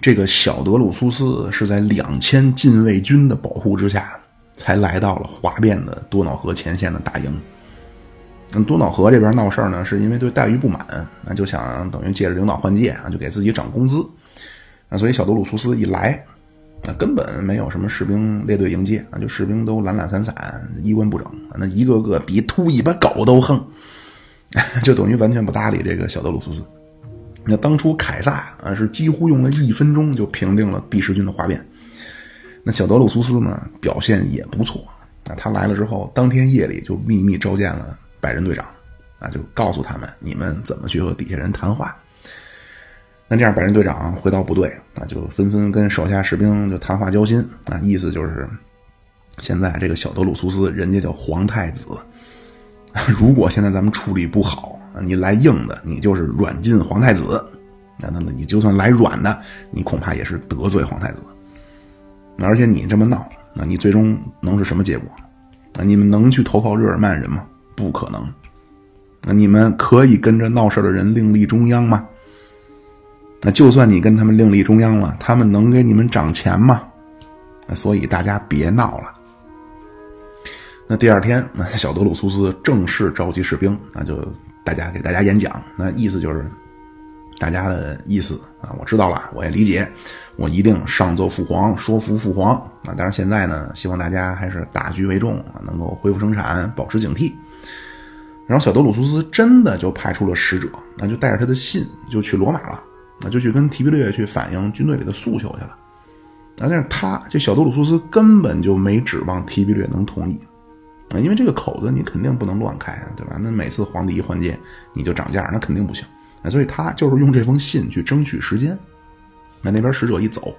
这个小德鲁苏斯是在两千禁卫军的保护之下，才来到了哗变的多瑙河前线的大营。那多瑙河这边闹事呢，是因为对待遇不满，那就想等于借着领导换届啊，就给自己涨工资。啊，所以小德鲁苏斯一来，那根本没有什么士兵列队迎接啊，就士兵都懒懒散散、衣冠不整，那一个个比秃尾巴狗都横，就等于完全不搭理这个小德鲁苏斯。那当初凯撒啊，是几乎用了一分钟就平定了第十军的哗变。那小德鲁苏斯呢，表现也不错啊，他来了之后，当天夜里就秘密召见了。百人队长，啊，就告诉他们你们怎么去和底下人谈话。那这样，百人队长回到部队，啊，就纷纷跟手下士兵就谈话交心，啊，意思就是，现在这个小德鲁苏斯，人家叫皇太子，如果现在咱们处理不好，你来硬的，你就是软禁皇太子，那那那你就算来软的，你恐怕也是得罪皇太子。而且你这么闹，那你最终能是什么结果？那你们能去投靠日耳曼人吗？不可能，那你们可以跟着闹事的人另立中央吗？那就算你跟他们另立中央了，他们能给你们涨钱吗？所以大家别闹了。那第二天，那小德鲁苏斯正式召集士兵，那就大家给大家演讲，那意思就是大家的意思啊，我知道了，我也理解，我一定上奏父皇，说服父皇啊。但是现在呢，希望大家还是大局为重啊，能够恢复生产，保持警惕。然后小德鲁苏斯真的就派出了使者，那就带着他的信就去罗马了，那就去跟提比略去反映军队里的诉求去了。但是他这小德鲁苏斯根本就没指望提比略能同意，啊，因为这个口子你肯定不能乱开，对吧？那每次皇帝一换届你就涨价，那肯定不行。啊，所以他就是用这封信去争取时间。那那边使者一走。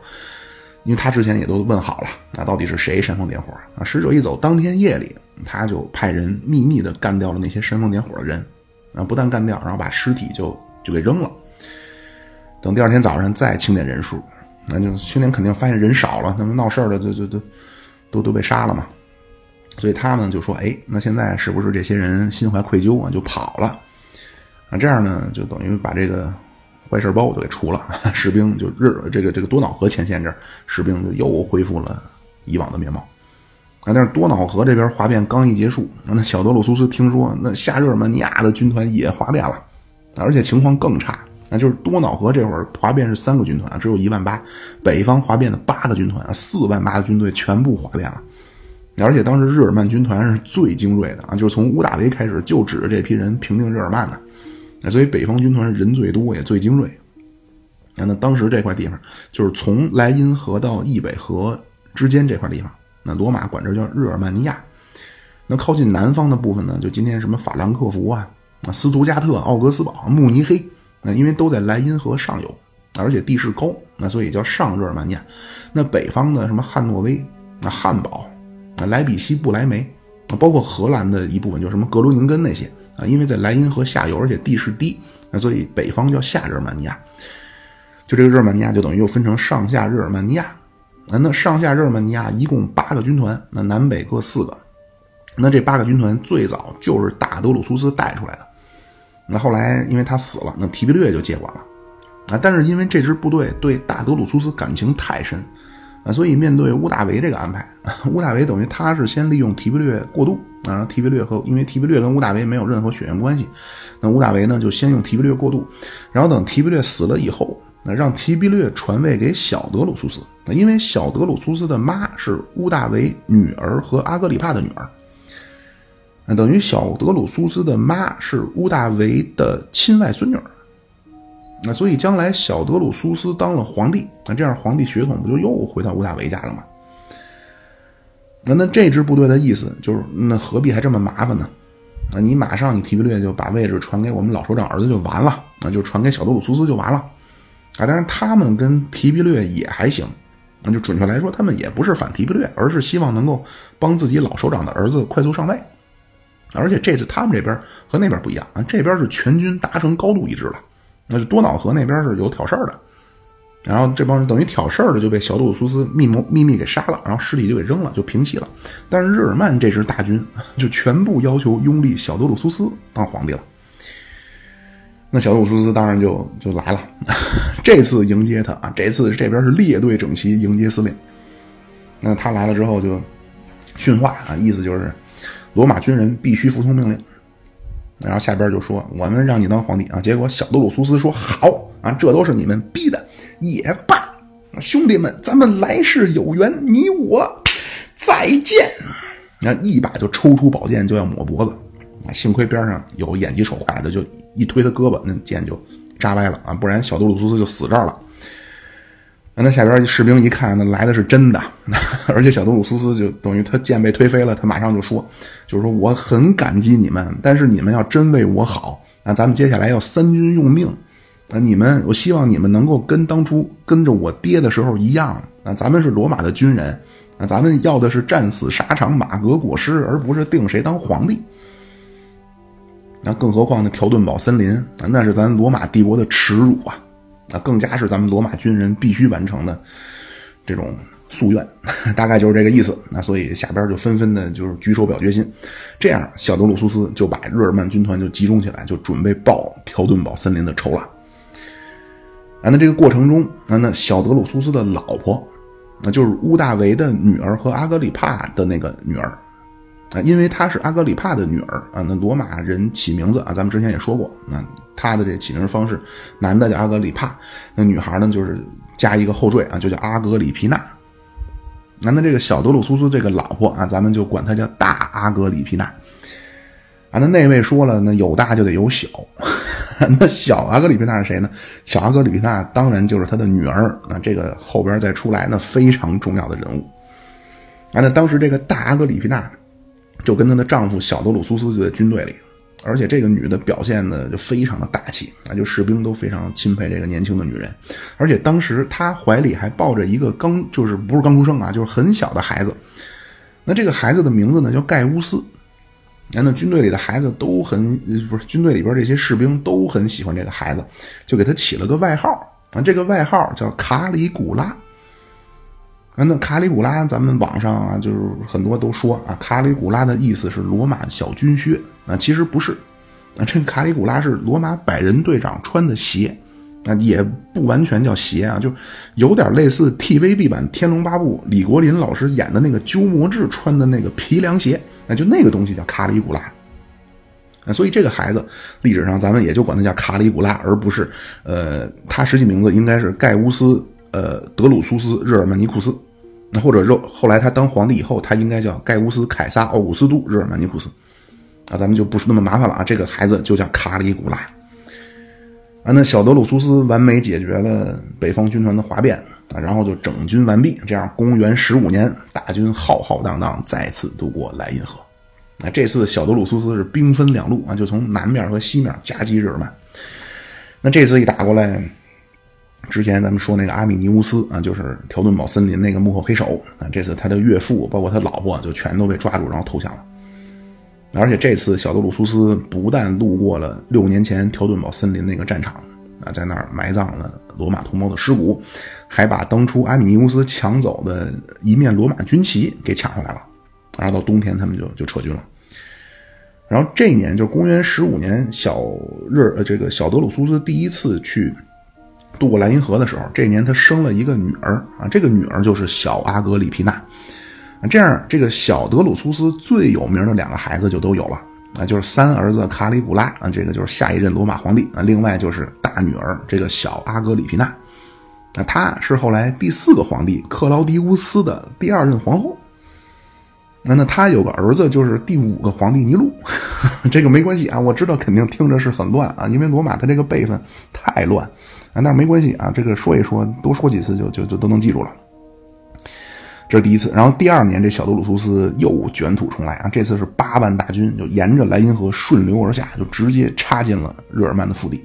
因为他之前也都问好了，那到底是谁煽风点火啊？使者一走，当天夜里他就派人秘密的干掉了那些煽风点火的人，啊，不但干掉，然后把尸体就就给扔了。等第二天早上再清点人数，那就清点肯定发现人少了，那么闹事的就就就都都被杀了嘛。所以他呢就说：“哎，那现在是不是这些人心怀愧疚啊，就跑了？啊，这样呢就等于把这个。”坏事包就给除了，士兵就日这个这个多瑙河前线这儿，士兵就又恢复了以往的面貌。啊，但是多瑙河这边哗变刚一结束，那小德鲁苏斯听说那下日耳曼尼亚的军团也哗变了，而且情况更差。那就是多瑙河这会儿哗变是三个军团，只有一万八，北方哗变的八个军团，四万八的军队全部哗变了。而且当时日耳曼军团是最精锐的啊，就是从乌大维开始就指着这批人平定日耳曼的。所以北方军团人最多也最精锐。那当时这块地方就是从莱茵河到易北河之间这块地方，那罗马管这叫日耳曼尼亚。那靠近南方的部分呢，就今天什么法兰克福啊、啊斯图加特、奥格斯堡、慕尼黑，那因为都在莱茵河上游，而且地势高，那所以叫上日耳曼尼亚。那北方的什么汉诺威、那汉堡、莱比锡、不莱梅，啊包括荷兰的一部分，就什么格罗宁根那些。啊，因为在莱茵河下游，而且地势低，那所以北方叫下日耳曼尼亚。就这个日耳曼尼亚就等于又分成上下日耳曼尼亚。啊，那上下日耳曼尼亚一共八个军团，那南北各四个。那这八个军团最早就是大德鲁苏斯带出来的。那后来因为他死了，那提比略就接管了。啊，但是因为这支部队对大德鲁苏斯感情太深。啊，所以面对乌大维这个安排，乌大维等于他是先利用提比略过渡，啊，提比略和因为提比略跟乌大维没有任何血缘关系，那乌大维呢就先用提比略过渡，然后等提比略死了以后，那让提比略传位给小德鲁苏斯，那因为小德鲁苏斯的妈是乌大维女儿和阿格里帕的女儿，那等于小德鲁苏斯的妈是乌大维的亲外孙女儿。那所以将来小德鲁苏斯当了皇帝，那这样皇帝血统不就又回到乌大维家了吗？那那这支部队的意思就是，那何必还这么麻烦呢？啊，你马上你提比略就把位置传给我们老首长儿子就完了，那就传给小德鲁苏斯就完了。啊，当然他们跟提比略也还行，那就准确来说，他们也不是反提比略，而是希望能够帮自己老首长的儿子快速上位。而且这次他们这边和那边不一样啊，这边是全军达成高度一致了。那就多瑙河那边是有挑事儿的，然后这帮人等于挑事儿的就被小杜鲁苏斯密谋秘密给杀了，然后尸体就给扔了，就平息了。但是日耳曼这支大军 就全部要求拥立小德鲁苏斯当皇帝了。那小杜鲁苏斯当然就就来了，这次迎接他啊，这次这边是列队整齐迎接司令。那他来了之后就训话啊，意思就是罗马军人必须服从命令。然后下边就说我们让你当皇帝啊，结果小德鲁苏斯说好啊，这都是你们逼的也罢，兄弟们，咱们来世有缘，你我再见。那一把就抽出宝剑就要抹脖子。啊，幸亏边上有眼疾手快的，就一推他胳膊，那剑就扎歪了啊，不然小杜鲁苏斯就死这儿了。那下边士兵一看，那来的是真的，而且小杜鲁斯斯就等于他剑被推飞了，他马上就说，就是说我很感激你们，但是你们要真为我好，那咱们接下来要三军用命，啊，你们我希望你们能够跟当初跟着我爹的时候一样，啊，咱们是罗马的军人，啊，咱们要的是战死沙场，马革裹尸，而不是定谁当皇帝。那更何况那条顿堡森林，那是咱罗马帝国的耻辱啊！那更加是咱们罗马军人必须完成的这种夙愿，大概就是这个意思。那所以下边就纷纷的就是举手表决心，这样小德鲁苏斯就把日耳曼军团就集中起来，就准备报条顿堡森林的仇了。啊，那这个过程中啊，那小德鲁苏斯的老婆，那就是乌大维的女儿和阿格里帕的那个女儿。啊，因为她是阿格里帕的女儿啊，那罗马人起名字啊，咱们之前也说过，那他的这起名方式，男的叫阿格里帕，那女孩呢就是加一个后缀啊，就叫阿格里皮娜。那那这个小德鲁苏斯这个老婆啊，咱们就管她叫大阿格里皮娜。啊，那那位说了，那有大就得有小，那小阿格里皮娜是谁呢？小阿格里皮娜当然就是他的女儿啊，这个后边再出来那非常重要的人物。啊，那当时这个大阿格里皮娜。就跟她的丈夫小德鲁苏斯就在军队里，而且这个女的表现的就非常的大气啊，就士兵都非常钦佩这个年轻的女人，而且当时她怀里还抱着一个刚就是不是刚出生啊，就是很小的孩子，那这个孩子的名字呢叫盖乌斯，那军队里的孩子都很不是军队里边这些士兵都很喜欢这个孩子，就给他起了个外号啊，这个外号叫卡里古拉。那卡里古拉，咱们网上啊，就是很多都说啊，卡里古拉的意思是罗马小军靴。啊，其实不是，啊，这个卡里古拉是罗马百人队长穿的鞋，啊，也不完全叫鞋啊，就有点类似 TVB 版《天龙八部》李国林老师演的那个鸠摩智穿的那个皮凉鞋，那就那个东西叫卡里古拉，啊，所以这个孩子历史上咱们也就管他叫卡里古拉，而不是，呃，他实际名字应该是盖乌斯，呃，德鲁苏斯日耳曼尼库斯。那或者说，后来他当皇帝以后，他应该叫盖乌斯凯撒奥古斯都日耳曼尼库斯，啊，咱们就不是那么麻烦了啊。这个孩子就叫卡里古拉，啊，那小德鲁苏斯完美解决了北方军团的哗变啊，然后就整军完毕。这样，公元十五年，大军浩浩荡荡再次渡过莱茵河。那这次小德鲁苏斯是兵分两路啊，就从南面和西面夹击日耳曼。那这次一打过来。之前咱们说那个阿米尼乌斯啊，就是条顿堡森林那个幕后黑手啊。这次他的岳父，包括他老婆，就全都被抓住，然后投降了。而且这次小德鲁苏斯不但路过了六年前条顿堡森林那个战场啊，在那儿埋葬了罗马同胞的尸骨，还把当初阿米尼乌斯抢走的一面罗马军旗给抢回来了。然后到冬天，他们就就撤军了。然后这一年，就公元十五年，小日呃这个小德鲁苏斯第一次去。渡过莱茵河的时候，这年他生了一个女儿啊，这个女儿就是小阿格里皮娜啊。这样，这个小德鲁苏斯最有名的两个孩子就都有了啊，就是三儿子卡里古拉啊，这个就是下一任罗马皇帝啊。另外就是大女儿这个小阿格里皮娜，那她是后来第四个皇帝克劳迪乌斯的第二任皇后。那那他有个儿子，就是第五个皇帝尼禄，这个没关系啊。我知道肯定听着是很乱啊，因为罗马他这个辈分太乱。啊，但是没关系啊，这个说一说，多说几次就就就都能记住了。这是第一次，然后第二年这小德鲁苏斯又卷土重来啊，这次是八万大军就沿着莱茵河顺流而下，就直接插进了日耳曼的腹地。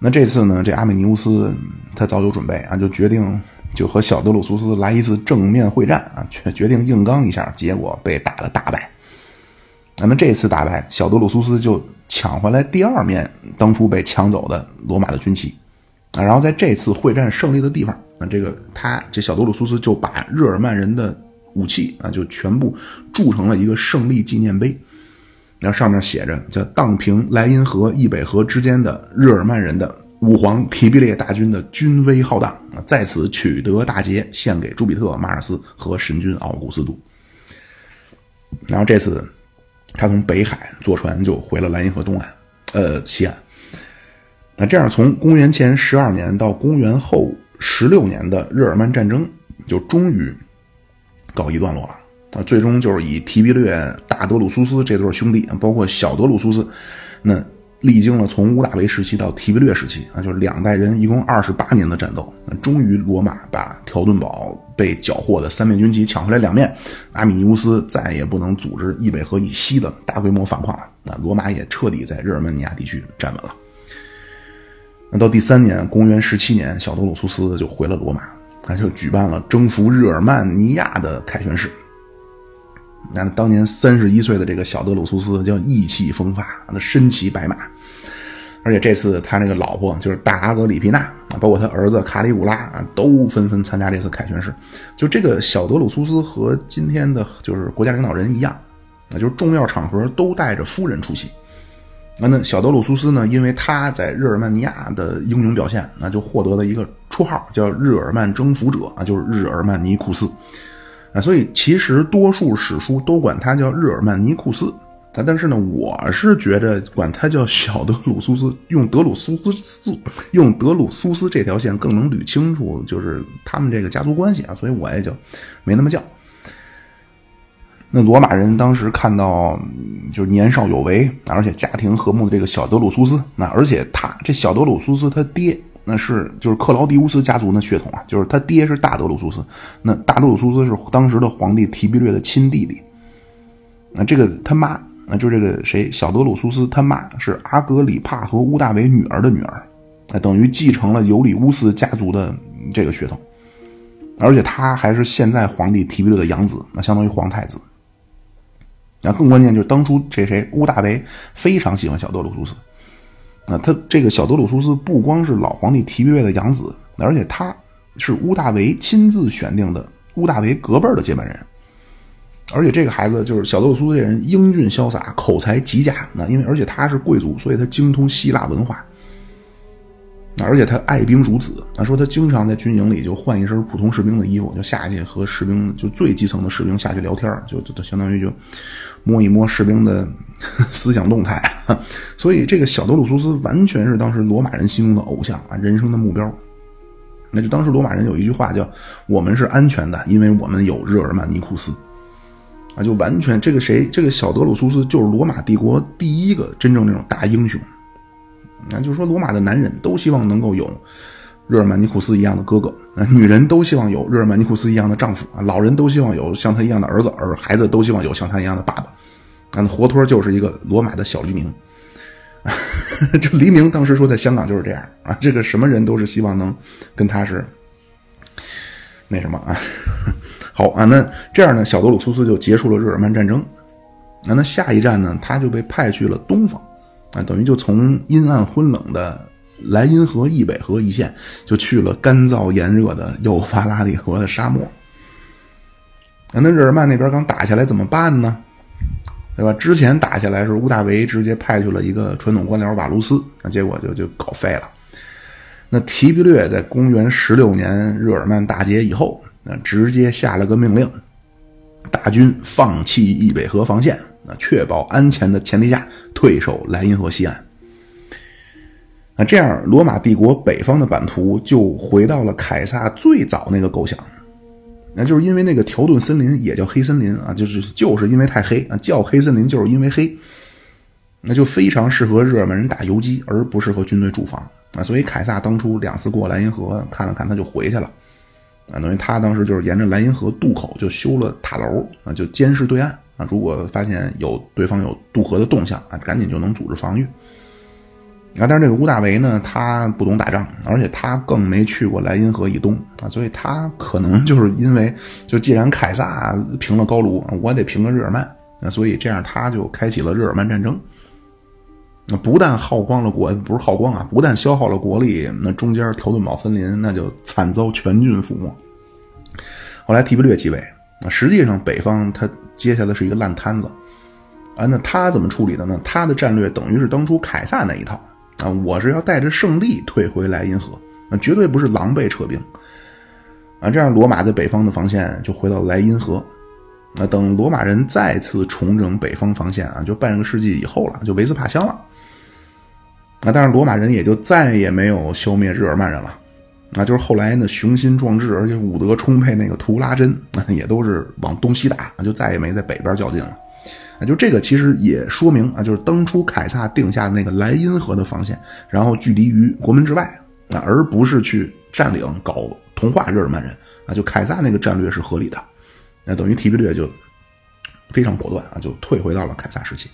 那这次呢，这阿美尼乌斯他早有准备啊，就决定就和小德鲁苏斯来一次正面会战啊，决决定硬刚一下，结果被打的大败。那么这次大败，小德鲁苏斯就抢回来第二面当初被抢走的罗马的军旗。啊，然后在这次会战胜利的地方，那这个他这小多鲁苏斯就把日耳曼人的武器啊，就全部铸成了一个胜利纪念碑。然后上面写着叫荡平莱茵河易北河之间的日耳曼人的武皇提比列大军的军威浩荡，在此取得大捷，献给朱比特、马尔斯和神君奥古斯都。然后这次他从北海坐船就回了莱茵河东岸，呃，西岸。那这样，从公元前十二年到公元后十六年的日耳曼战争就终于告一段落了。啊，最终就是以提比略、大德鲁苏斯这对兄弟，包括小德鲁苏斯，那历经了从乌大维时期到提比略时期啊，就是两代人一共二十八年的战斗，那终于罗马把条顿堡被缴获的三面军旗抢回来两面，阿米尼乌斯再也不能组织易北河以西的大规模反抗了，那罗马也彻底在日耳曼尼亚地区站稳了。那到第三年，公元十七年，小德鲁苏斯就回了罗马，他就举办了征服日耳曼尼亚的凯旋式。那当年三十一岁的这个小德鲁苏斯叫意气风发，那身骑白马，而且这次他那个老婆就是大阿格里皮娜，包括他儿子卡里古拉啊，都纷纷参加这次凯旋式。就这个小德鲁苏斯和今天的就是国家领导人一样，那就是重要场合都带着夫人出席。那那小德鲁苏斯呢，因为他在日耳曼尼亚的英勇表现，那就获得了一个绰号叫日耳曼征服者啊，就是日耳曼尼库斯。啊，所以其实多数史书都管他叫日耳曼尼库斯，但是呢，我是觉着管他叫小德鲁苏斯，用德鲁苏斯用德鲁苏斯这条线更能捋清楚，就是他们这个家族关系啊，所以我也就没那么叫。那罗马人当时看到就是年少有为，而且家庭和睦的这个小德鲁苏斯，那而且他这小德鲁苏斯他爹。那是就是克劳狄乌斯家族的血统啊，就是他爹是大德鲁苏斯，那大德鲁苏斯是当时的皇帝提比略的亲弟弟。那这个他妈，那就这个谁小德鲁苏斯他妈是阿格里帕和乌大维女儿的女儿，那等于继承了尤里乌斯家族的这个血统，而且他还是现在皇帝提比略的养子，那相当于皇太子。那更关键就是当初这谁乌大维非常喜欢小德鲁苏斯。那他这个小德鲁苏斯不光是老皇帝提比略的养子，而且他是乌大维亲自选定的乌大维隔辈的接班人。而且这个孩子就是小德鲁苏斯这人英俊潇洒，口才极佳。那因为而且他是贵族，所以他精通希腊文化。那而且他爱兵如子，他说他经常在军营里就换一身普通士兵的衣服，就下去和士兵就最基层的士兵下去聊天，就就相当于就摸一摸士兵的 思想动态。所以这个小德鲁苏斯完全是当时罗马人心中的偶像啊，人生的目标。那就当时罗马人有一句话叫“我们是安全的，因为我们有日耳曼尼库斯”，啊，就完全这个谁这个小德鲁苏斯就是罗马帝国第一个真正那种大英雄。那就是说，罗马的男人都希望能够有日耳曼尼库斯一样的哥哥，啊，女人都希望有日耳曼尼库斯一样的丈夫，啊，老人都希望有像他一样的儿子，而孩子都希望有像他一样的爸爸，那，活脱就是一个罗马的小黎明。就黎明当时说，在香港就是这样啊，这个什么人都是希望能跟他是那什么啊。好啊，那这样呢，小德鲁苏斯就结束了日耳曼战争。那那下一站呢，他就被派去了东方。啊，等于就从阴暗昏冷的莱茵河易北河一线，就去了干燥炎热的幼发拉底河的沙漠。那日耳曼那边刚打下来怎么办呢？对吧？之前打下来是屋大维直接派去了一个传统官僚瓦卢斯，那结果就就搞废了。那提比略在公元十六年日耳曼大捷以后，那直接下了个命令，大军放弃易北河防线。那确保安全的前提下，退守莱茵河西岸。那这样，罗马帝国北方的版图就回到了凯撒最早那个构想，那就是因为那个条顿森林也叫黑森林啊，就是就是因为太黑啊，叫黑森林就是因为黑，那就非常适合日耳曼人打游击，而不适合军队驻防啊。所以凯撒当初两次过莱茵河看了看，他就回去了啊。等于他当时就是沿着莱茵河渡口就修了塔楼啊，就监视对岸。啊，如果发现有对方有渡河的动向啊，赶紧就能组织防御。啊，但是这个乌大维呢，他不懂打仗，而且他更没去过莱茵河以东啊，所以他可能就是 因为，就既然凯撒平了高卢，我得平个日耳曼，那所以这样他就开启了日耳曼战争。那不但耗光了国，不是耗光啊，不但消耗了国力，那中间条顿堡森林那就惨遭全军覆没。后来提比略继位啊。实际上，北方他接下来是一个烂摊子，啊，那他怎么处理的呢？他的战略等于是当初凯撒那一套啊，我是要带着胜利退回莱茵河，那绝对不是狼狈撤兵啊。这样罗马在北方的防线就回到莱茵河。那等罗马人再次重整北方防线啊，就半个世纪以后了，就维斯帕乡了。啊，但是罗马人也就再也没有消灭日耳曼人了。啊，就是后来呢，雄心壮志而且武德充沛那个图拉真，也都是往东西打，就再也没在北边较劲了。啊，就这个其实也说明啊，就是当初凯撒定下那个莱茵河的防线，然后距离于国门之外，啊，而不是去占领搞同化日耳曼人。啊，就凯撒那个战略是合理的。那等于提比略就非常果断啊，就退回到了凯撒时期。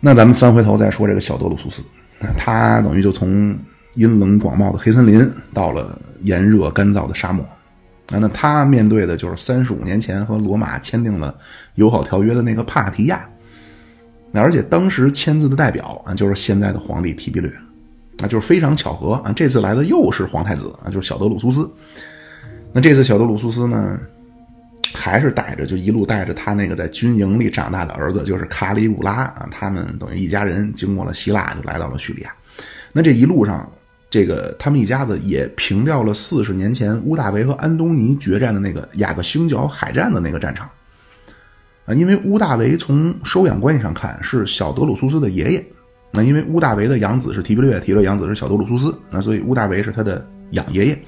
那咱们翻回头再说这个小德鲁苏斯，他等于就从阴冷广袤的黑森林到了炎热干燥的沙漠。啊，那他面对的就是三十五年前和罗马签订了友好条约的那个帕提亚。那而且当时签字的代表啊，就是现在的皇帝提比略。啊，就是非常巧合啊，这次来的又是皇太子啊，就是小德鲁苏斯。那这次小德鲁苏斯呢？还是带着，就一路带着他那个在军营里长大的儿子，就是卡里古拉啊，他们等于一家人经过了希腊，就来到了叙利亚。那这一路上，这个他们一家子也平掉了四十年前乌大维和安东尼决战的那个雅各星角海战的那个战场啊。因为乌大维从收养关系上看是小德鲁苏斯的爷爷，那因为乌大维的养子是提比略，提比略养子是小德鲁苏斯，那所以乌大维是他的养爷爷。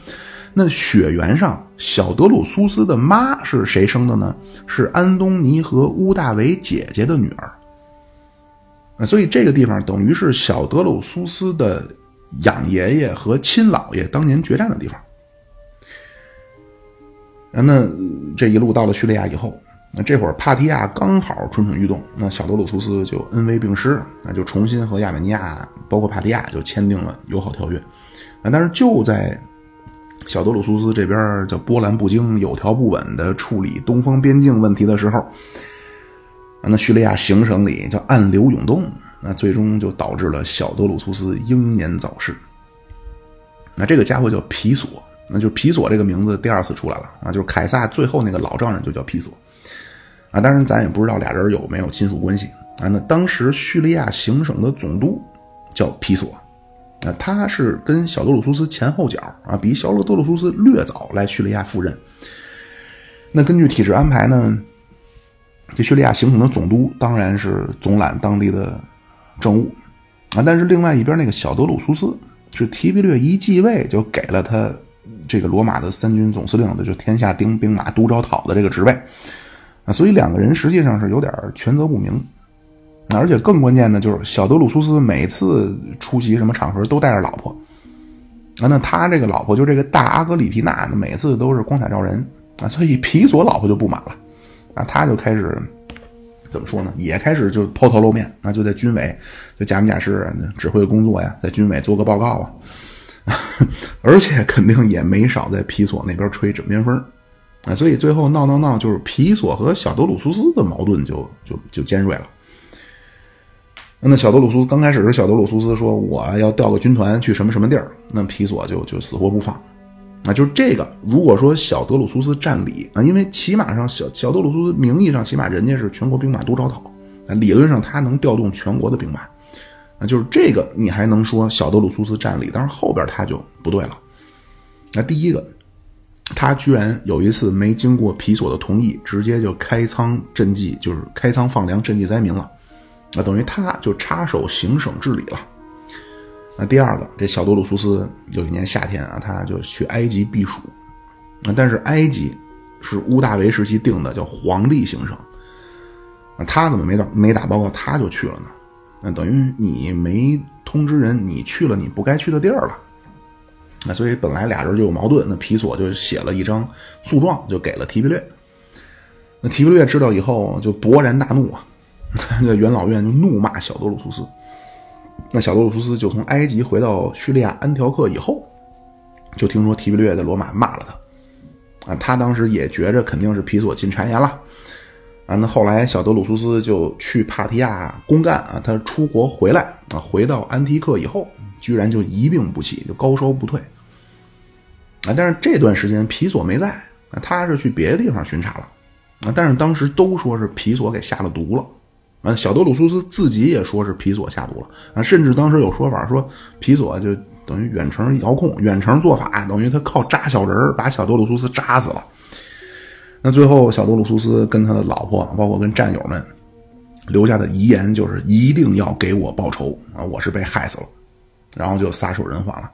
那血缘上，小德鲁苏斯的妈是谁生的呢？是安东尼和乌大维姐姐的女儿。所以这个地方等于是小德鲁苏斯的养爷爷和亲姥爷当年决战的地方。那这一路到了叙利亚以后，那这会儿帕提亚刚好蠢蠢欲动，那小德鲁苏斯就恩威并施，那就重新和亚美尼亚，包括帕提亚就签订了友好条约。啊，但是就在小德鲁苏斯这边叫波澜不惊、有条不紊的处理东方边境问题的时候，那叙利亚行省里叫暗流涌动，那最终就导致了小德鲁苏斯英年早逝。那这个家伙叫皮索，那就皮索这个名字第二次出来了啊，就是凯撒最后那个老丈人就叫皮索啊，当然咱也不知道俩人有没有亲属关系啊。那当时叙利亚行省的总督叫皮索。啊他是跟小德鲁苏斯前后脚啊，比小德鲁苏斯略早来叙利亚赴任。那根据体制安排呢，这叙利亚行省的总督当然是总揽当地的政务啊。但是另外一边那个小德鲁苏斯是提比略一继位就给了他这个罗马的三军总司令的就天下兵兵马都招讨的这个职位啊，所以两个人实际上是有点权责不明。而且更关键的就是小德鲁苏斯每次出席什么场合都带着老婆，啊，那他这个老婆就这个大阿格里皮娜，每次都是光彩照人啊，所以皮索老婆就不满了，啊，他就开始怎么说呢？也开始就抛头露面，那就在军委就假模假式指挥工作呀，在军委做个报告啊，而且肯定也没少在皮索那边吹枕边风，啊，所以最后闹闹闹，就是皮索和小德鲁苏斯的矛盾就就就尖锐了。那小德鲁苏刚开始是小德鲁苏斯说我要调个军团去什么什么地儿，那皮索就就死活不放，啊，就是这个。如果说小德鲁苏斯占理啊，因为起码上小小德鲁苏斯名义上起码人家是全国兵马都招讨，啊，理论上他能调动全国的兵马，啊，就是这个你还能说小德鲁苏斯占理，但是后边他就不对了。那第一个，他居然有一次没经过皮索的同意，直接就开仓赈济，就是开仓放粮赈济灾民了。那等于他就插手行省治理了。那第二个，这小多鲁苏斯有一年夏天啊，他就去埃及避暑。那但是埃及是乌大维时期定的，叫皇帝行省。那他怎么没打没打报告他就去了呢？那等于你没通知人，你去了你不该去的地儿了。那所以本来俩人就有矛盾，那皮索就写了一张诉状，就给了提比略。那提比略知道以后就勃然大怒啊。那元老院就怒骂小多鲁苏斯，那小多鲁苏斯就从埃及回到叙利亚安条克以后，就听说提比略在罗马骂了他，啊，他当时也觉着肯定是皮索进谗言了，啊，那后来小德鲁苏斯就去帕提亚公干啊，他出国回来啊，回到安提克以后，居然就一病不起，就高烧不退，啊，但是这段时间皮索没在，啊，他是去别的地方巡查了，啊，但是当时都说是皮索给下了毒了。啊，小德鲁苏斯自己也说是皮索下毒了啊，甚至当时有说法说皮索就等于远程遥控、远程做法，等于他靠扎小人把小德鲁苏斯扎死了。那最后，小德鲁苏斯跟他的老婆，包括跟战友们留下的遗言就是一定要给我报仇啊！我是被害死了，然后就撒手人寰了。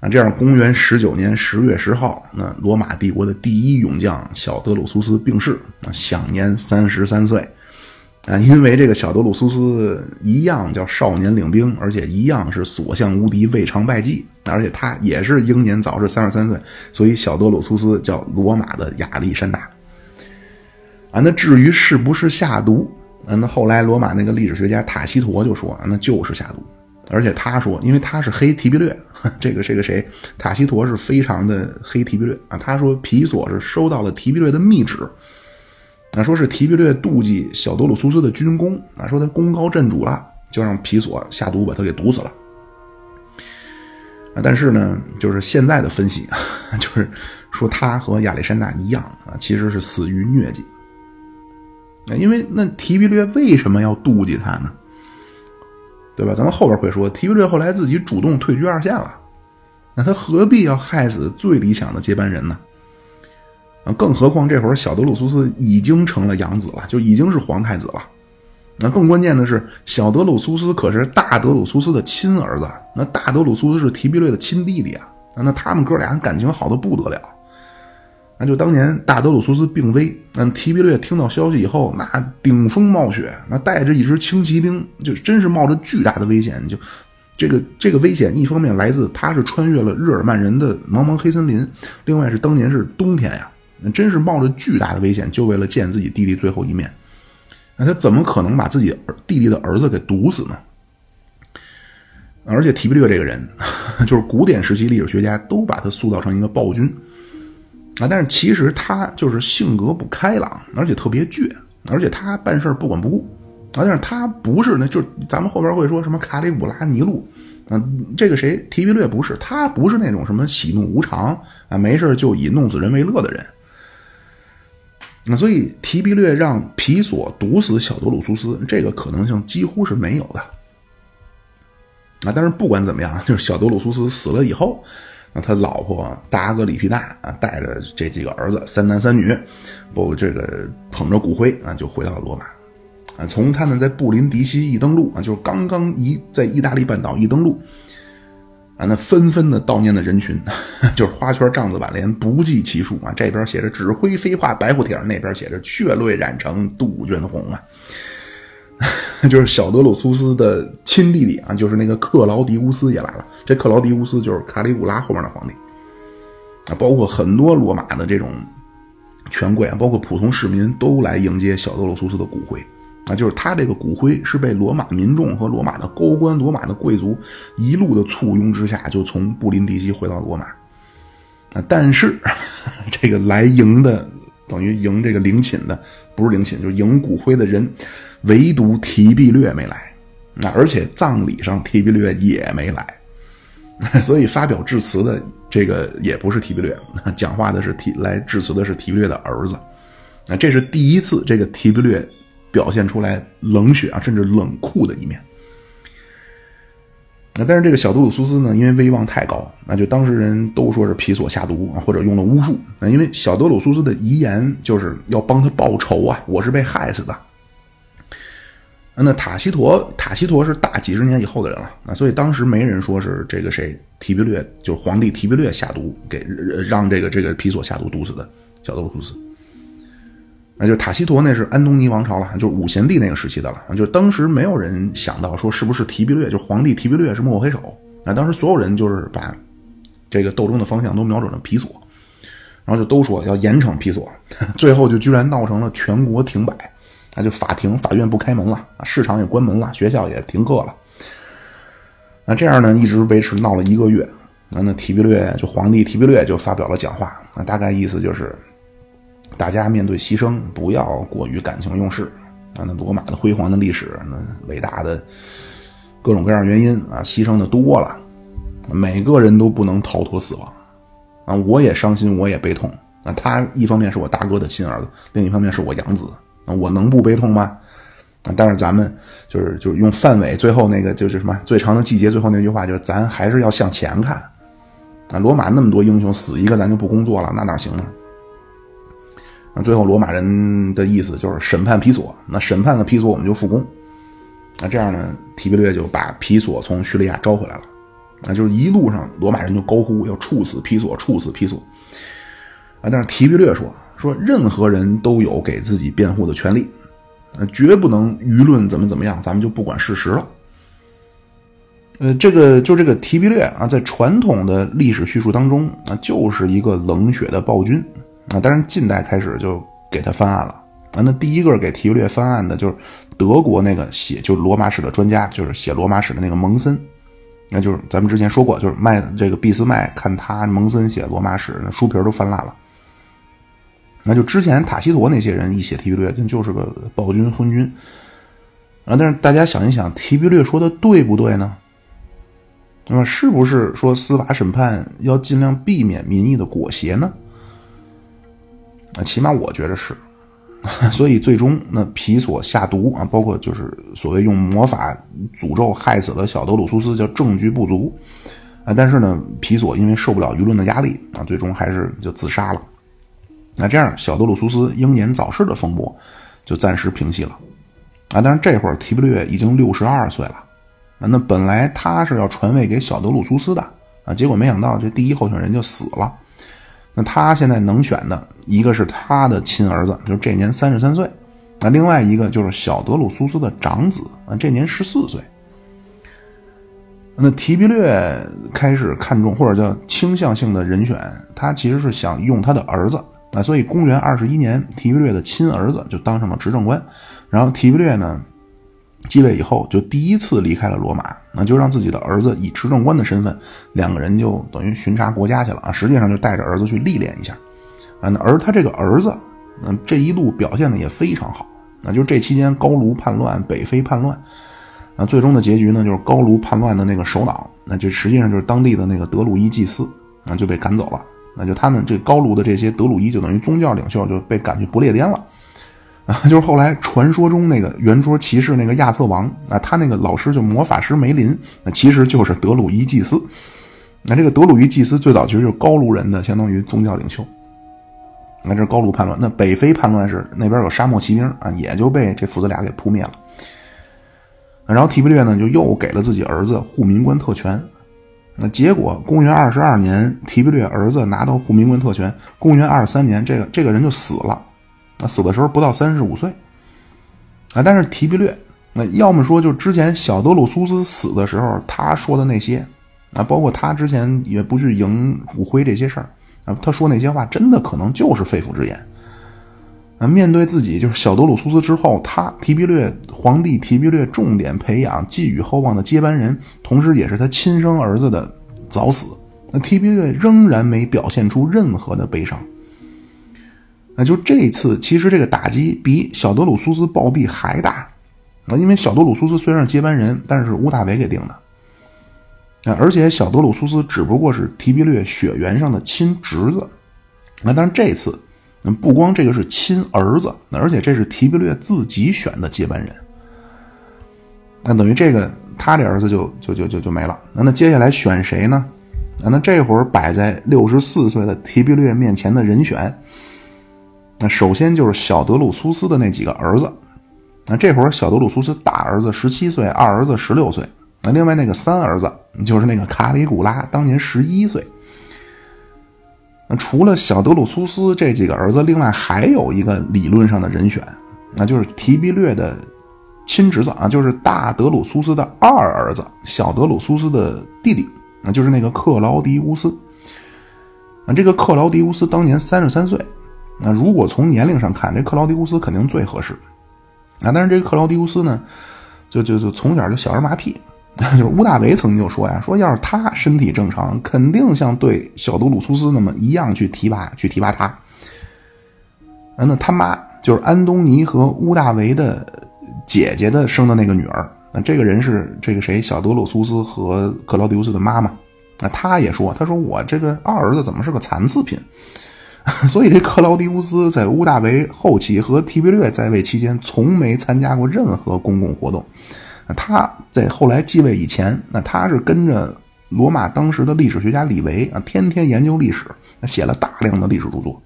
那这样，公元十九年十月十号，那罗马帝国的第一勇将小德鲁苏斯病逝，啊，享年三十三岁。啊，因为这个小德鲁苏斯一样叫少年领兵，而且一样是所向无敌、未尝败绩，而且他也是英年早逝，三十三岁，所以小德鲁苏斯叫罗马的亚历山大。啊，那至于是不是下毒，啊，那后来罗马那个历史学家塔西佗就说，那就是下毒，而且他说，因为他是黑提比略，这个这个谁，塔西佗是非常的黑提比略啊，他说皮索是收到了提比略的密旨。那说是提比略妒忌小德鲁苏斯的军功啊，说他功高震主了，就让皮索下毒把他给毒死了。啊，但是呢，就是现在的分析，就是说他和亚历山大一样啊，其实是死于疟疾。啊，因为那提比略为什么要妒忌他呢？对吧？咱们后边会说，提比略后来自己主动退居二线了，那他何必要害死最理想的接班人呢？啊，更何况这会儿小德鲁苏斯已经成了养子了，就已经是皇太子了。那更关键的是，小德鲁苏斯可是大德鲁苏斯的亲儿子，那大德鲁苏斯是提比略的亲弟弟啊。那他们哥俩感情好的不得了。那就当年大德鲁苏斯病危，那提比略听到消息以后，那顶风冒雪，那带着一支轻骑兵，就真是冒着巨大的危险。就这个这个危险，一方面来自他是穿越了日耳曼人的茫茫黑森林，另外是当年是冬天呀。真是冒着巨大的危险，就为了见自己弟弟最后一面。那他怎么可能把自己弟弟的儿子给毒死呢？而且提比略这个人，就是古典时期历史学家都把他塑造成一个暴君啊。但是其实他就是性格不开朗，而且特别倔，而且他办事不管不顾啊。但是他不是那，就咱们后边会说什么卡里古拉尼禄。嗯，这个谁提比略不是？他不是那种什么喜怒无常啊，没事就以弄死人为乐的人。那所以提比略让皮索毒死小德鲁苏斯，这个可能性几乎是没有的。啊，但是不管怎么样，就是小德鲁苏斯死了以后，那他老婆大阿格里皮娜啊，带着这几个儿子三男三女，不这个捧着骨灰啊，就回到了罗马。啊，从他们在布林迪西一登陆啊，就是刚刚一在意大利半岛一登陆。那纷纷的悼念的人群，就是花圈、帐子、挽联不计其数啊。这边写着“指挥飞化白虎帖”，那边写着“血泪染成杜鹃红”啊。就是小德鲁苏斯的亲弟弟啊，就是那个克劳迪乌斯也来了。这克劳迪乌斯就是卡里古拉后面的皇帝啊，包括很多罗马的这种权贵啊，包括普通市民都来迎接小德鲁苏斯的骨灰。啊，就是他这个骨灰是被罗马民众和罗马的高官、罗马的贵族一路的簇拥之下，就从布林迪西回到罗马。啊，但是 这个来迎的，等于迎这个陵寝的，不是陵寝，就是迎骨灰的人，唯独提比略没来。那而且葬礼上提比略也没来，所以发表致辞的这个也不是提比略，讲话的是提来致辞的是提比略的儿子。那这是第一次，这个提比略。表现出来冷血啊，甚至冷酷的一面。那但是这个小德鲁苏斯呢，因为威望太高，那就当时人都说是皮索下毒啊，或者用了巫术。那因为小德鲁苏斯的遗言就是要帮他报仇啊，我是被害死的。那塔西佗，塔西佗是大几十年以后的人了那，所以当时没人说是这个谁提比略，就是皇帝提比略下毒给让这个这个皮索下毒毒死的小德鲁苏斯。那就塔西佗，那是安东尼王朝了，就是五贤帝那个时期的了。就当时没有人想到说是不是提比略，就皇帝提比略是幕后黑手。那当时所有人就是把这个斗争的方向都瞄准了皮索，然后就都说要严惩皮索。最后就居然闹成了全国停摆，那就法庭、法院不开门了，市场也关门了，学校也停课了。那这样呢，一直维持闹了一个月。那那提比略就皇帝提比略就发表了讲话，那大概意思就是。大家面对牺牲，不要过于感情用事啊！那罗马的辉煌的历史，那伟大的各种各样原因啊，牺牲的多了，每个人都不能逃脱死亡啊！我也伤心，我也悲痛啊！他一方面是我大哥的亲儿子，另一方面是我养子啊！我能不悲痛吗？啊，但是咱们就是就是用范伟最后那个就是什么最长的季节最后那句话，就是咱还是要向前看啊。罗马那么多英雄，死一个咱就不工作了，那哪行呢？那最后罗马人的意思就是审判皮索，那审判了皮索，我们就复工。那这样呢，提比略就把皮索从叙利亚招回来了。那就是一路上罗马人就高呼要处死皮索，处死皮索。啊，但是提比略说说任何人都有给自己辩护的权利。呃，绝不能舆论怎么怎么样，咱们就不管事实了。呃，这个就这个提比略啊，在传统的历史叙述当中啊，就是一个冷血的暴君啊。但是近代开始就给他翻案了啊。那第一个给提比略翻案的就是德国那个写就是罗马史的专家，就是写罗马史的那个蒙森。那就是咱们之前说过，就是麦这个俾斯麦看他蒙森写罗马史，那书皮都翻烂了。那就之前塔西佗那些人一写提比略，那就是个暴君昏君啊！但是大家想一想，提比略说的对不对呢？那么是不是说司法审判要尽量避免民意的裹挟呢？啊，起码我觉得是。所以最终那皮索下毒啊，包括就是所谓用魔法诅咒害死了小德鲁苏斯，叫证据不足啊。但是呢，皮索因为受不了舆论的压力啊，最终还是就自杀了。那这样，小德鲁苏斯英年早逝的风波就暂时平息了，啊，但是这会儿提布略已经六十二岁了，啊，那本来他是要传位给小德鲁苏斯的，啊，结果没想到这第一候选人就死了，那他现在能选的一个是他的亲儿子，就是这年三十三岁，那另外一个就是小德鲁苏斯的长子，啊，这年十四岁，那提比略开始看重或者叫倾向性的人选，他其实是想用他的儿子。啊，所以公元二十一年，提比略的亲儿子就当上了执政官，然后提比略呢继位以后，就第一次离开了罗马，那就让自己的儿子以执政官的身份，两个人就等于巡查国家去了啊，实际上就带着儿子去历练一下，啊，那而他这个儿子，嗯，这一路表现的也非常好，那就是这期间高卢叛乱、北非叛乱，啊，最终的结局呢，就是高卢叛乱的那个首脑，那就实际上就是当地的那个德鲁伊祭司，啊，就被赶走了。那就他们这高卢的这些德鲁伊，就等于宗教领袖，就被赶去不列颠了，啊，就是后来传说中那个圆桌骑士那个亚瑟王，啊，他那个老师就魔法师梅林，那其实就是德鲁伊祭司。那这个德鲁伊祭司最早其实就是高卢人的相当于宗教领袖。那这是高卢叛乱，那北非叛乱是那边有沙漠骑兵啊，也就被这父子俩给扑灭了。然后提比略呢，就又给了自己儿子护民官特权。那结果，公元二十二年，提比略儿子拿到护民官特权。公元二十三年，这个这个人就死了。那死的时候不到三十五岁。啊，但是提比略，那要么说就之前小德鲁苏斯死的时候他说的那些，啊，包括他之前也不去迎骨灰这些事儿，啊，他说那些话真的可能就是肺腑之言。啊，面对自己就是小德鲁苏斯之后，他提比略皇帝提比略重点培养、寄予厚望的接班人，同时也是他亲生儿子的早死，那提比略仍然没表现出任何的悲伤。那就这次，其实这个打击比小德鲁苏斯暴毙还大。啊，因为小德鲁苏斯虽然是接班人，但是乌大维给定的。啊，而且小德鲁苏斯只不过是提比略血缘上的亲侄子。那但是这次。不光这个是亲儿子，而且这是提比略自己选的接班人，那等于这个他这儿子就就就就就没了。那那接下来选谁呢？啊，那这会儿摆在六十四岁的提比略面前的人选，那首先就是小德鲁苏斯的那几个儿子。那这会儿小德鲁苏斯大儿子十七岁，二儿子十六岁，那另外那个三儿子就是那个卡里古拉，当年十一岁。那除了小德鲁苏斯这几个儿子，另外还有一个理论上的人选，那就是提比略的亲侄子啊，就是大德鲁苏斯的二儿子，小德鲁苏斯的弟弟，那就是那个克劳迪乌斯。啊，这个克劳迪乌斯当年三十三岁，那如果从年龄上看，这克劳迪乌斯肯定最合适。啊，但是这个克劳迪乌斯呢，就就就从小就小儿麻痹。就是乌大维曾经就说呀，说要是他身体正常，肯定像对小德鲁苏斯那么一样去提拔，去提拔他。啊那他妈就是安东尼和乌大维的姐姐的生的那个女儿。那这个人是这个谁？小德鲁苏斯和克劳迪乌斯的妈妈。那他也说，他说我这个二儿子怎么是个残次品？所以这克劳狄乌斯在屋大维后期和提比略在位期间，从没参加过任何公共活动。他在后来继位以前，那他是跟着罗马当时的历史学家李维啊，天天研究历史，写了大量的历史著作。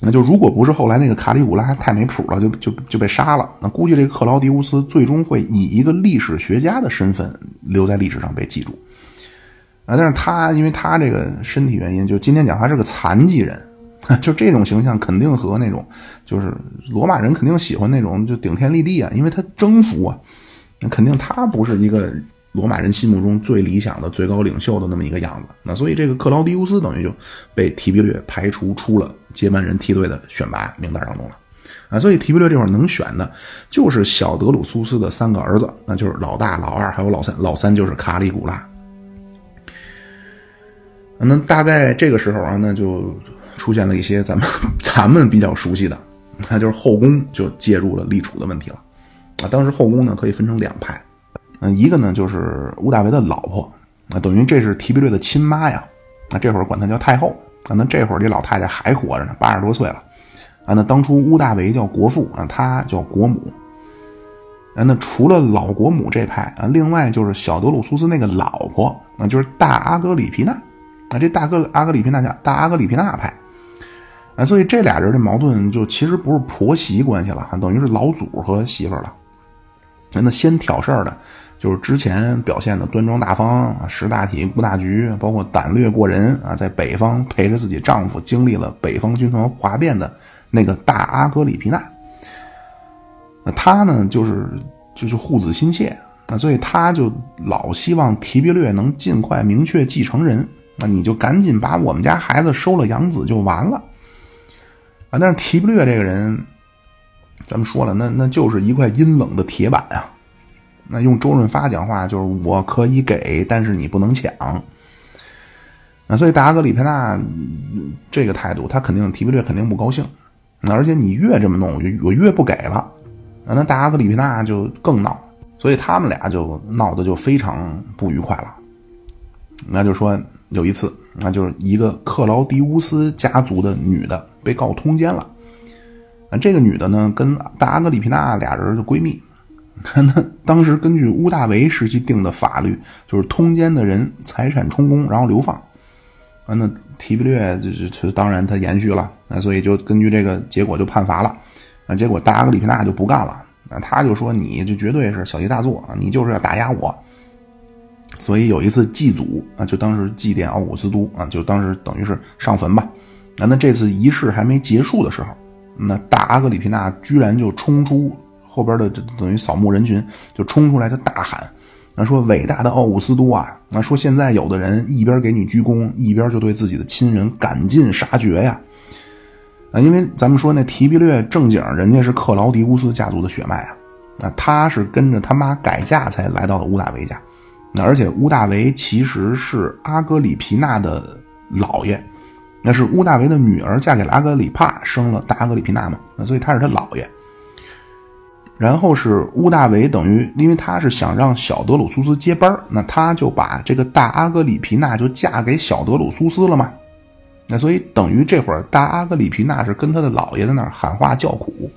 那就如果不是后来那个卡里古拉太没谱了，就就就被杀了。那估计这个克劳狄乌斯最终会以一个历史学家的身份留在历史上被记住。啊，但是他因为他这个身体原因，就今天讲他是个残疾人，就这种形象肯定和那种就是罗马人肯定喜欢那种就顶天立地啊，因为他征服啊，那肯定他不是一个罗马人心目中最理想的最高领袖的那么一个样子。那所以这个克劳狄乌斯等于就被提比略排除出了接班人梯队的选拔名单当中了。啊，所以提比略这会儿能选的就是小德鲁苏斯的三个儿子，那就是老大、老二还有老三，老三就是卡里古拉。那大概这个时候啊，那就出现了一些咱们咱们比较熟悉的，那就是后宫就介入了立储的问题了。啊，当时后宫呢可以分成两派，嗯，一个呢就是屋大维的老婆，啊等于这是提比略的亲妈呀。那这会儿管她叫太后。啊，那这会儿这老太太还活着呢，八十多岁了。啊，那当初屋大维叫国父啊，她叫国母。啊，那除了老国母这派啊，另外就是小德鲁苏斯那个老婆，那就是大阿格里皮娜。啊，这大哥阿格里皮娜叫大阿格里皮娜派，啊，所以这俩人的矛盾就其实不是婆媳关系了，等于是老祖和媳妇了。那先挑事儿的，就是之前表现的端庄大方、识大体、顾大局，包括胆略过人啊，在北方陪着自己丈夫经历了北方军团哗变的那个大阿格里皮娜。那他呢，就是就是护子心切，那所以他就老希望提比略能尽快明确继承人。那你就赶紧把我们家孩子收了养子就完了，啊！但是提布略这个人，咱们说了，那那就是一块阴冷的铁板啊。那用周润发讲话就是我可以给，但是你不能抢。那所以达格里佩纳这个态度，他肯定提布略肯定不高兴。那而且你越这么弄，我我越不给了。那达格里佩纳就更闹，所以他们俩就闹得就非常不愉快了。那就说。有一次，那就是一个克劳狄乌斯家族的女的被告通奸了。啊，这个女的呢，跟大阿格里皮娜俩人的闺蜜。那当时根据乌大维时期定的法律，就是通奸的人财产充公，然后流放。啊，那提比略就就当然他延续了。那所以就根据这个结果就判罚了。啊，结果大阿格里皮娜就不干了。啊，他就说你这绝对是小题大做，你就是要打压我。所以有一次祭祖啊，就当时祭奠奥古斯都啊，就当时等于是上坟吧。那那这次仪式还没结束的时候，那大阿格里皮娜居然就冲出后边的，这等于扫墓人群，就冲出来就大喊：“那说伟大的奥古斯都啊，那说现在有的人一边给你鞠躬，一边就对自己的亲人赶尽杀绝呀！啊，因为咱们说那提比略正经人家是克劳狄乌斯家族的血脉啊，那他是跟着他妈改嫁才来到了乌大维家。”那而且乌大维其实是阿格里皮娜的姥爷，那是乌大维的女儿嫁给了阿格里帕，生了大阿格里皮娜嘛，那所以他是他姥爷。然后是乌大维等于，因为他是想让小德鲁苏斯接班那他就把这个大阿格里皮娜就嫁给小德鲁苏斯了嘛。那所以等于这会儿大阿格里皮娜是跟他的姥爷在那儿喊话叫苦。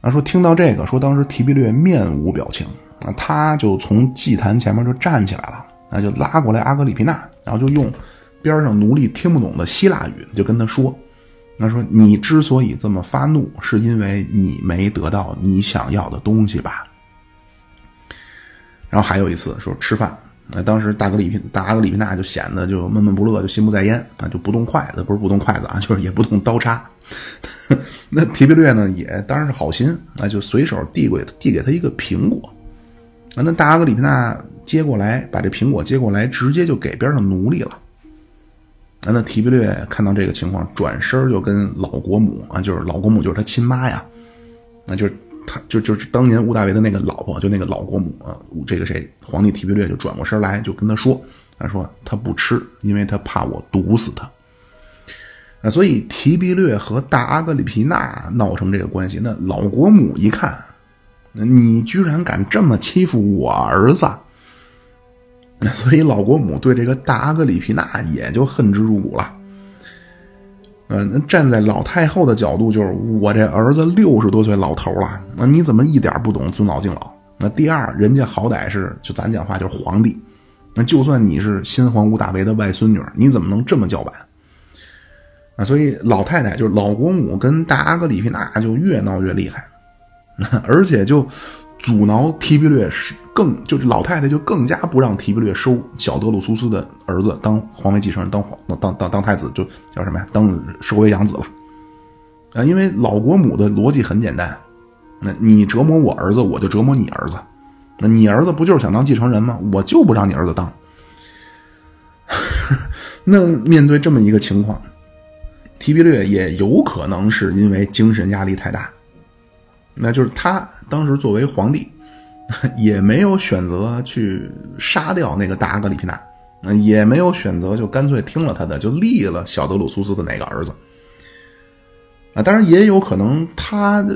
那说听到这个，说当时提比略面无表情。那他就从祭坛前面就站起来了，那就拉过来阿格里皮娜，然后就用边上奴隶听不懂的希腊语就跟他说：“那说你之所以这么发怒，是因为你没得到你想要的东西吧？”然后还有一次说吃饭，那当时大格里皮大阿格里皮娜就显得就闷闷不乐，就心不在焉啊，就不动筷子，不是不动筷子啊，就是也不动刀叉。那提比略呢，也当然是好心，那就随手递过递给他一个苹果。啊，那大阿格里皮娜接过来，把这苹果接过来，直接就给边上奴隶了。啊，那提比略看到这个情况，转身就跟老国母啊，就是老国母就是他亲妈呀，那就是他就就是当年屋大维的那个老婆，就那个老国母啊，这个谁皇帝提比略就转过身来就跟他说，他说他不吃，因为他怕我毒死他。啊，所以提比略和大阿格里皮娜闹成这个关系，那老国母一看。你居然敢这么欺负我儿子！那所以老国母对这个大阿哥里皮娜也就恨之入骨了。嗯，站在老太后的角度，就是我这儿子六十多岁老头了，那你怎么一点不懂尊老敬老？那第二，人家好歹是就咱讲话就是皇帝，那就算你是新皇屋大维的外孙女，你怎么能这么叫板？啊，所以老太太就是老国母跟大阿哥里皮娜就越闹越厉害，而且就阻挠提比略是更就是老太太就更加不让提比略收小德鲁苏斯的儿子当皇位继承人，当皇当当当太子就叫什么呀？当收为养子了。啊，因为老国母的逻辑很简单，那你折磨我儿子，我就折磨你儿子。那你儿子不就是想当继承人吗？我就不让你儿子当。那面对这么一个情况。提比略也有可能是因为精神压力太大，那就是他当时作为皇帝，也没有选择去杀掉那个大阿格里皮娜，也没有选择就干脆听了他的，就立了小德鲁苏斯的哪个儿子。啊，当然也有可能他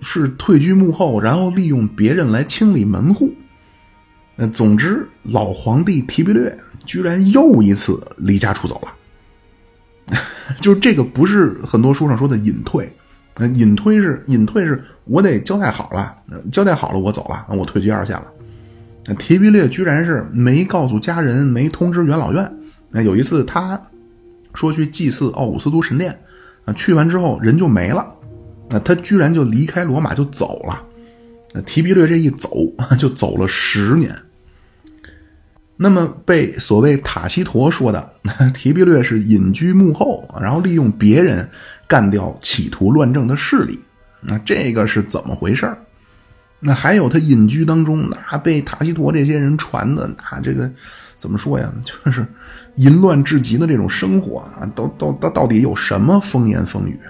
是退居幕后，然后利用别人来清理门户。那总之，老皇帝提比略居然又一次离家出走了。就这个不是很多书上说的隐退，那，隐退是隐退是我得交代好了，交代好了我走了，我退居二线了。那提比略居然是没告诉家人，没通知元老院。那有一次他说去祭祀奥古斯都神殿，啊，去完之后人就没了，那他居然就离开罗马就走了。那提比略这一走 就走了十年。那么被所谓塔西佗说的 提比略是隐居幕后，然后利用别人干掉企图乱政的势力，那这个是怎么回事那还有他隐居当中，那被塔西佗这些人传的，那这个怎么说呀？就是淫乱至极的这种生活啊，都都到到底有什么风言风语？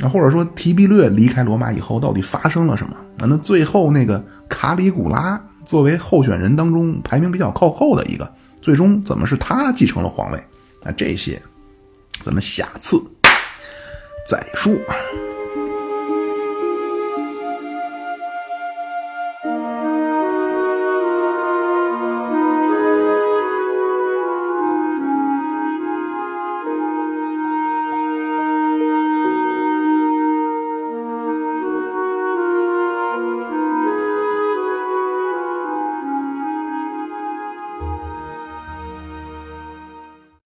那或者说提比略离开罗马以后到底发生了什么？啊，那最后那个卡里古拉。作为候选人当中排名比较靠后的一个，最终怎么是他继承了皇位？那这些，咱们下次再说。